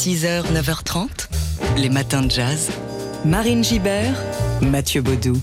6h, 9h30, les matins de jazz. Marine Gibert, Mathieu Baudou.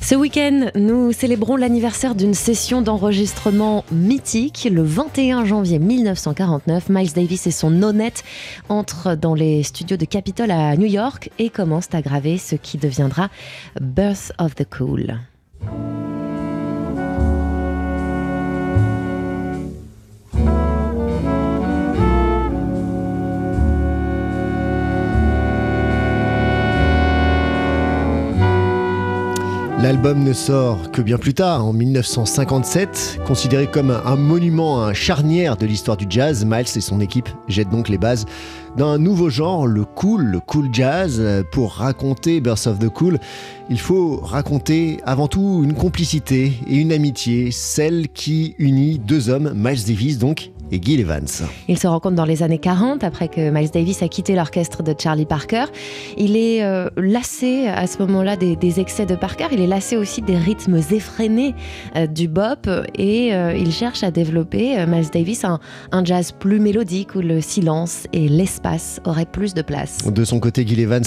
Ce week-end, nous célébrons l'anniversaire d'une session d'enregistrement mythique. Le 21 janvier 1949, Miles Davis et son nonnette entrent dans les studios de Capitol à New York et commencent à graver ce qui deviendra Birth of the Cool. L'album ne sort que bien plus tard, en 1957. Considéré comme un monument, un charnière de l'histoire du jazz, Miles et son équipe jettent donc les bases d'un nouveau genre, le cool, le cool jazz. Pour raconter Birth of the Cool, il faut raconter avant tout une complicité et une amitié, celle qui unit deux hommes, Miles Davis donc et Gil Evans. Ils se rencontrent dans les années 40, après que Miles Davis a quitté l'orchestre de Charlie Parker. Il est euh, lassé à ce moment-là des, excès de Parker, il est lassé aussi des rythmes effrénés euh, du bop et euh, il cherche à développer, Miles Davis, un, jazz plus mélodique où le silence et l'espace auraient plus de place. De son côté, Gil Evans,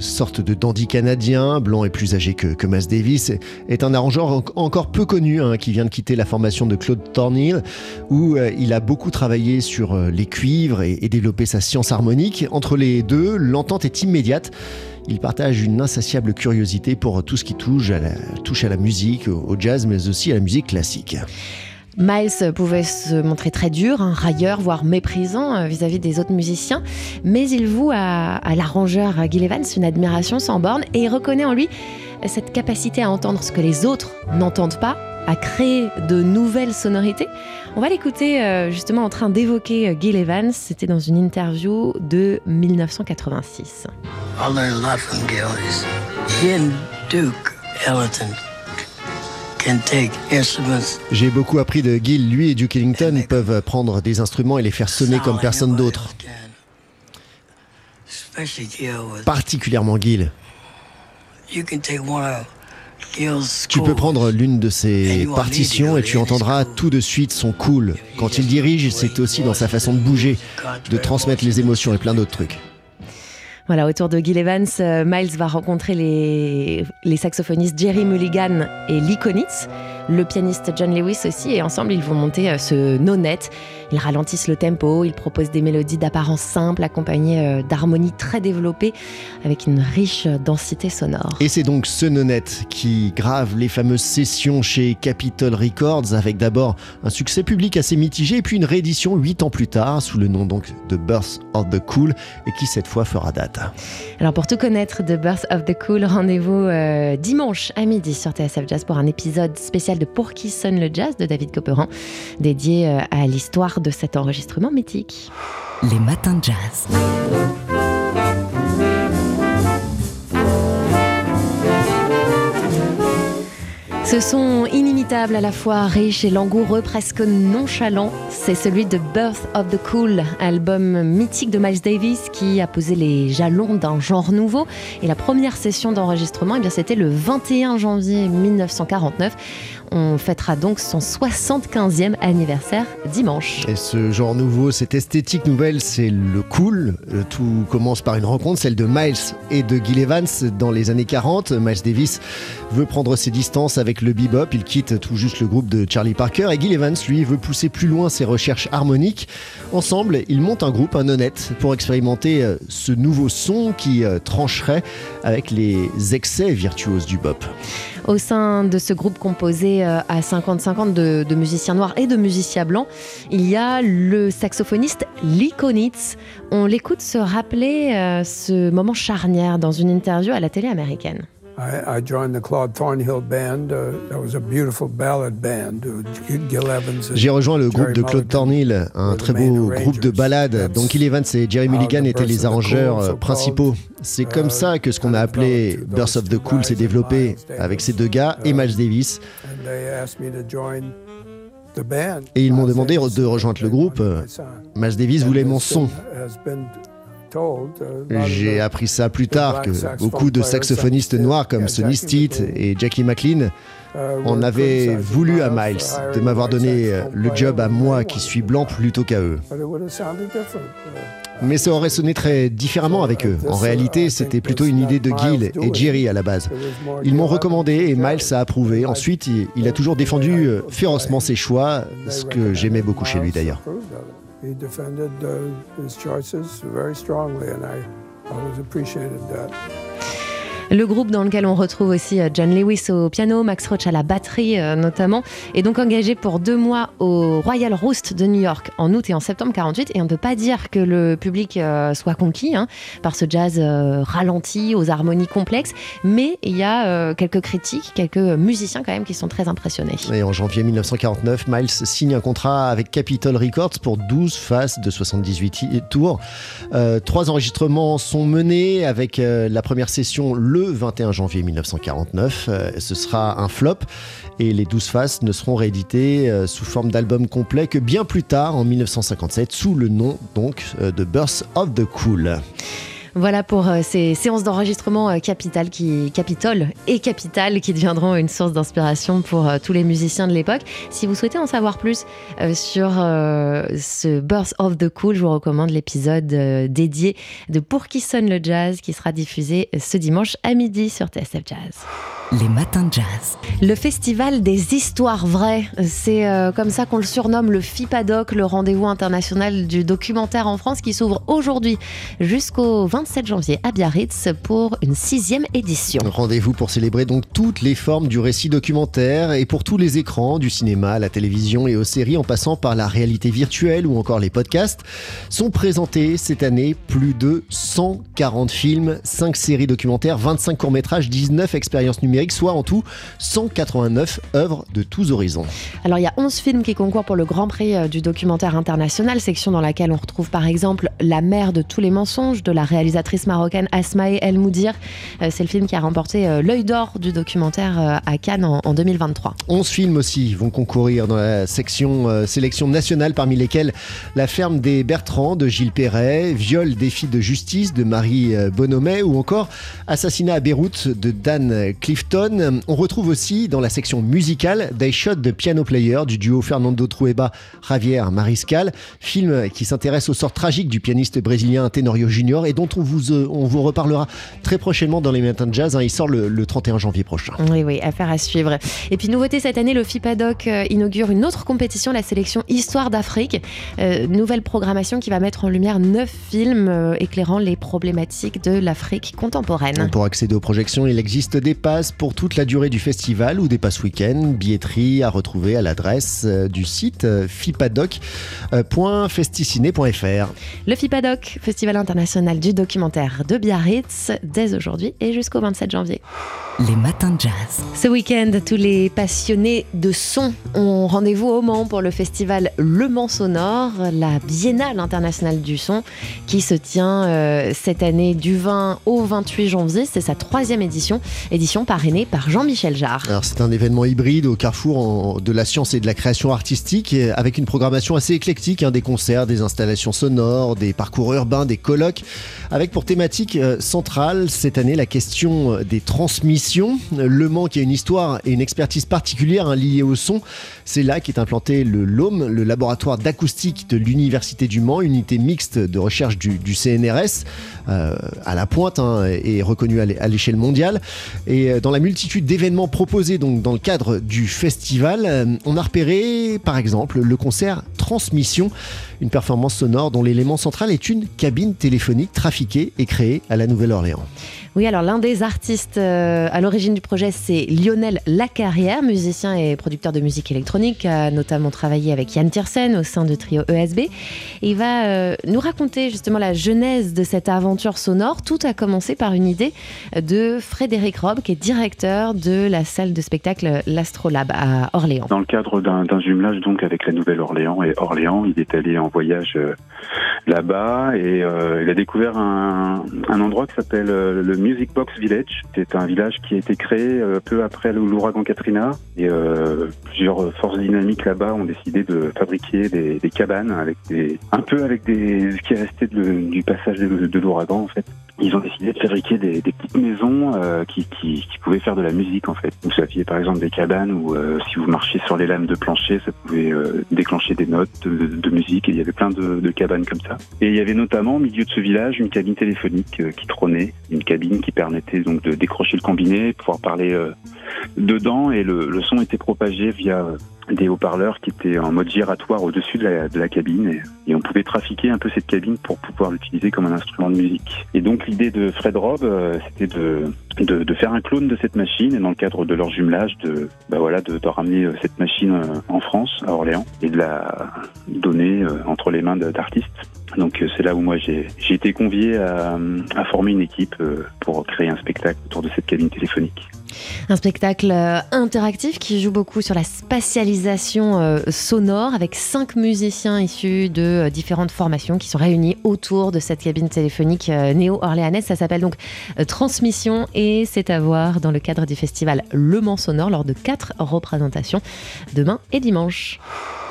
sorte de dandy canadien, blanc et plus âgé que, que Miles Davis, est un arrangeur encore peu connu hein, qui vient de quitter la formation de Claude Thornhill où il a beaucoup travaillé sur euh, les cuivres et, développé sa science harmonique. Entre les deux, l'entente est immédiate. Il partage une insatiable curiosité pour tout ce qui touche à la, musique, au jazz, mais aussi à la musique classique. Miles pouvait se montrer très dur, un railleur, voire méprisant euh, vis-à-vis des autres musiciens, mais il voue à, à l'arrangeur Gil Evans une admiration sans borne et il reconnaît en lui cette capacité à entendre ce que les autres n'entendent pas à créer de nouvelles sonorités. On va l'écouter euh, justement en train d'évoquer euh, Gil Evans. C'était dans une interview de 1986. J'ai beaucoup appris de Gil. Lui et Duke Ellington peuvent prendre des instruments et les faire sonner comme personne d'autre. Particulièrement Gil. Tu peux prendre l'une de ses partitions et tu entendras tout de suite son cool. Quand il dirige, c'est aussi dans sa façon de bouger, de transmettre les émotions et plein d'autres trucs. Voilà, autour de Gil Evans, euh, Miles va rencontrer les, saxophonistes Jerry Mulligan et Lee Konitz le pianiste John Lewis aussi, et ensemble ils vont monter euh, ce no-net. Ils ralentissent le tempo, ils proposent des mélodies d'apparence simple accompagnées euh, d'harmonies très développées avec une riche densité sonore. Et c'est donc ce no-net qui grave les fameuses sessions chez Capitol Records avec d'abord un succès public assez mitigé et puis une réédition huit ans plus tard sous le nom de Birth of the Cool et qui cette fois fera date. Alors pour tout connaître de Birth of the Cool, rendez-vous euh, dimanche à midi sur TSF Jazz pour un épisode spécial de Pour qui sonne le jazz de David Copperan, dédié euh, à l'histoire de cet enregistrement mythique. Les matins de jazz. Ce son inimitable à la fois riche et langoureux, presque nonchalant, c'est celui de Birth of the Cool, album mythique de Miles Davis qui a posé les jalons d'un genre nouveau. Et la première session d'enregistrement, eh c'était le 21 janvier 1949. On fêtera donc son 75e anniversaire dimanche. Et ce genre nouveau, cette esthétique nouvelle, c'est le cool. Euh, tout commence par une rencontre, celle de Miles et de Gil Evans dans les années 40. Miles Davis veut prendre ses distances avec le bebop, il quitte tout juste le groupe de Charlie Parker et Gil Evans, lui, veut pousser plus loin ses recherches harmoniques. Ensemble, ils montent un groupe, un honnête, pour expérimenter euh, ce nouveau son qui euh, trancherait avec les excès virtuoses du bop. Au sein de ce groupe composé euh, à 50-50 de, musiciens noirs et de musiciens blancs, il y a le saxophoniste Lee Konitz. On l'écoute se rappeler ce moment charnière dans une interview à la télé américaine. J'ai rejoint le groupe de Claude Thornhill, un très beau groupe de ballades dont Gil Evans et Jerry Mulligan étaient les arrangeurs euh, principaux. C'est comme ça que ce qu'on a appelé Burst of the Cool s'est développé avec ces deux gars et Miles Davis. Et ils m'ont demandé de rejoindre le groupe. Miles Davis voulait mon son. J'ai appris ça plus tard que beaucoup de saxophonistes noirs comme Sonny Stitt et Jackie McLean on avait voulu à Miles de m'avoir donné le job à moi qui suis blanc plutôt qu'à eux. Mais ça aurait sonné très différemment avec eux. En réalité, c'était plutôt une idée de Gil et Jerry à la base. Ils m'ont recommandé et Miles a approuvé. Ensuite, il a toujours défendu férocement ses choix, ce que j'aimais beaucoup chez lui d'ailleurs. he defended uh, his choices very strongly, and I always appreciated that. Le groupe dans lequel on retrouve aussi euh, John Lewis au piano, Max Roach à la batterie euh, notamment, est donc engagé pour deux mois au Royal Roost de New York en août et en septembre 48. Et on ne peut pas dire que le public euh, soit conquis hein, par ce jazz ralenti aux harmonies complexes, mais il y a quelques critiques, quelques musiciens quand même qui sont très impressionnés. Et en janvier 1949, Miles signe un contrat avec Capitol Records pour 12 faces de 78 tours. trois enregistrements sont menés avec la première session le 21 janvier 1949. Euh, ce sera un flop et les 12 faces ne seront rééditées euh, sous forme d'album complet que bien plus tard, en 1957, sous le nom donc euh, de Birth of the Cool. Voilà pour euh, ces séances d'enregistrement euh, capital qui, Capitole et Capital qui deviendront une source d'inspiration pour euh, tous les musiciens de l'époque. Si vous souhaitez en savoir plus sur ce Birth of the Cool, je vous recommande l'épisode dédié de Pour qui sonne le jazz qui sera diffusé ce dimanche à midi sur TSF Jazz. Les matins de jazz. Le festival des histoires vraies, c'est comme ça qu'on le surnomme le FIPADOC, le rendez-vous international du documentaire en France qui s'ouvre aujourd'hui jusqu'au 20 27 janvier à Biarritz pour une sixième édition. Rendez-vous pour célébrer donc toutes les formes du récit documentaire et pour tous les écrans, du cinéma, la télévision et aux séries en passant par la réalité virtuelle ou encore les podcasts, sont présentés cette année plus de 140 films, 5 séries documentaires, 25 courts-métrages, 19 expériences numériques, soit en tout 189 œuvres de tous horizons. Alors il y a 11 films qui concourent pour le Grand Prix euh, du documentaire international, section dans laquelle on retrouve par exemple La mère de tous les mensonges de la réalisatrice marocaine Asmae El Moudir. Euh, c'est le film qui a remporté euh, l'œil d'or du documentaire à Cannes en 2023. 11 films aussi vont concourir dans la section sélection nationale, parmi lesquels La ferme des Bertrands de Gilles Perret, Viol défi de justice de Marie Bonomet ou encore Assassinat à Beyrouth de Dan Clifton. On retrouve aussi dans la section musicale Des Shots de Piano Player du duo Fernando Trueba Javier Mariscal, film qui s'intéresse au sort tragique du pianiste brésilien Tenorio Junior et dont on vous, euh, on vous reparlera très prochainement dans les matins de jazz. Hein. il sort le, 31 janvier prochain. Oui, oui, affaire à suivre. Et puis, nouveauté cette année, le FIPADOC euh, inaugure une autre compétition, la sélection Histoire d'Afrique. Euh, nouvelle programmation qui va mettre en lumière neuf films éclairant les problématiques de l'Afrique contemporaine. Pour accéder aux projections, il existe des passes pour toute la durée du festival ou des passes week-end. Billetterie à retrouver à l'adresse du site fipadoc.festiciné.fr. Le FIPADOC, Festival international du documentaire de Biarritz dès aujourd'hui et jusqu'au 27 janvier. Les matins de jazz. Ce week-end, tous les passionnés de son ont rendez-vous au Mans pour le festival Le Mans Sonore, la Biennale internationale du son, qui se tient euh, cette année du 20 au 28 janvier. C'est sa troisième édition, édition par Jean-Michel Jarre. Alors c'est un événement hybride au carrefour de la science et de la création artistique, avec une programmation assez éclectique, hein, des concerts, des installations sonores, des parcours urbains, des colloques avec pour thématique euh, centrale cette année la question euh, des transmissions. Le Mans qui a une histoire et une expertise particulière hein, liée au son, c'est là qu'est implanté le LOM, le laboratoire d'acoustique de l'Université du Mans, unité mixte de recherche du, CNRS, euh, à la pointe hein, et reconnue à l'échelle mondiale. Et dans la multitude d'événements proposés donc dans le cadre du festival, on a repéré par exemple le concert Transmission, une performance sonore dont l'élément central est une cabine téléphonique trafiquée et créée à la Nouvelle-Orléans. Oui, alors l'un des artistes euh, à l'origine du projet, c'est Lionel Lacarrière, musicien et producteur de musique électronique, qui a notamment travaillé avec Yann Tiersen au sein du trio ESB. Et il va euh, nous raconter justement la genèse de cette aventure sonore. Tout a commencé par une idée de Frédéric Rob, qui est directeur de la salle de spectacle L'Astrolabe à Orléans. Dans le cadre d'un jumelage donc avec la Nouvelle-Orléans et Orléans. Il est allé en voyage là-bas et il a découvert un, endroit qui s'appelle le Music Box Village. C'est un village qui a été créé peu après l'ouragan Katrina et plusieurs forces dynamiques là-bas ont décidé de fabriquer des, cabanes avec des un peu avec des ce qui est resté du passage de, l'ouragan en fait ils ont décidé de fabriquer des, petites maisons euh, qui, pouvaient faire de la musique en fait. Vous saviez par exemple des cabanes où euh, si vous marchiez sur les lames de plancher, ça pouvait euh, déclencher des notes de, musique et il y avait plein de, de, cabanes comme ça. Et il y avait notamment au milieu de ce village une cabine téléphonique qui trônait, une cabine qui permettait donc de décrocher le combiné, pouvoir parler dedans et le, le son était propagé via des haut-parleurs qui étaient en mode giratoire au-dessus de la, de la cabine et, on pouvait trafiquer un peu cette cabine pour pouvoir l'utiliser comme un instrument de musique. Et donc l'idée de Fred Robb, euh, c'était de, de, de, faire un clone de cette machine et dans le cadre de leur jumelage, de, bah voilà, de, de ramener euh, cette machine euh, en France, à Orléans, et de la donner entre les mains d'artistes. Donc c'est là où moi j'ai été convié à, à former une équipe pour créer un spectacle autour de cette cabine téléphonique. Un spectacle euh, interactif qui joue beaucoup sur la spatialisation euh, sonore avec cinq musiciens issus de euh, différentes formations qui sont réunis autour de cette cabine téléphonique néo-orléanaise. Ça s'appelle donc Transmission et c'est à voir dans le cadre du festival Le Mans Sonore lors de quatre représentations demain et dimanche.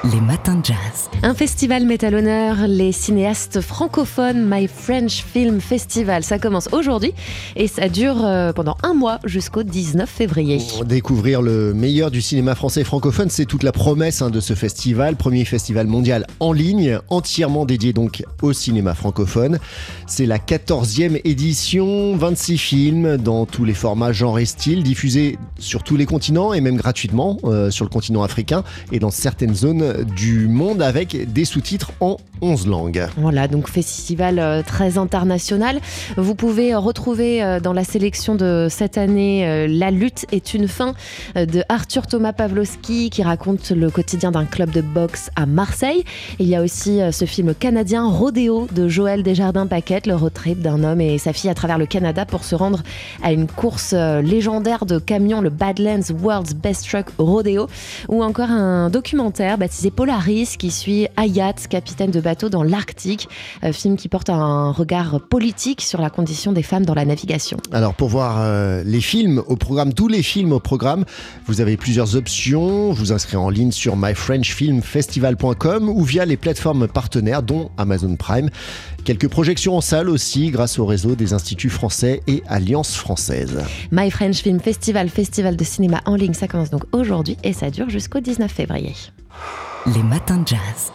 Les matins de jazz. Un festival met à l'honneur les cinéastes francophones My French Film Festival. Ça commence aujourd'hui et ça dure pendant un mois jusqu'au 19 février. Découvrir le meilleur du cinéma français francophone, c'est toute la promesse hein, de ce festival. Premier festival mondial en ligne, entièrement dédié donc au cinéma francophone. C'est la 14e édition, 26 films dans tous les formats, genres et styles, diffusés sur tous les continents et même gratuitement euh, sur le continent africain et dans certaines zones du monde avec des sous-titres en 11 langues. Voilà, donc festival euh, très international. Vous pouvez retrouver euh, dans la sélection de cette année euh, La lutte est une fin de Arthur Thomas Pavlovski qui raconte le quotidien d'un club de boxe à Marseille. Il y a aussi ce film canadien Rodéo de Joël Desjardins-Paquette, le road trip d'un homme et sa fille à travers le Canada pour se rendre à une course légendaire de camions, le Badlands World's Best Truck Rodeo, ou encore un documentaire baptisé Polaris qui suit Hayat, capitaine de bateau dans l'Arctique, euh, film qui porte un regard politique sur la condition des femmes dans la navigation. Alors pour voir euh, les films au programme, tous les films au programme, vous avez plusieurs options. Vous inscrivez en ligne sur myfrenchfilmfestival.com ou via les plateformes partenaires dont Amazon Prime. Quelques projections en salle aussi grâce au réseau des instituts français et Alliances françaises. My French Film Festival, festival de cinéma en ligne, ça commence donc aujourd'hui et ça dure jusqu'au 19 février. Les matins de jazz.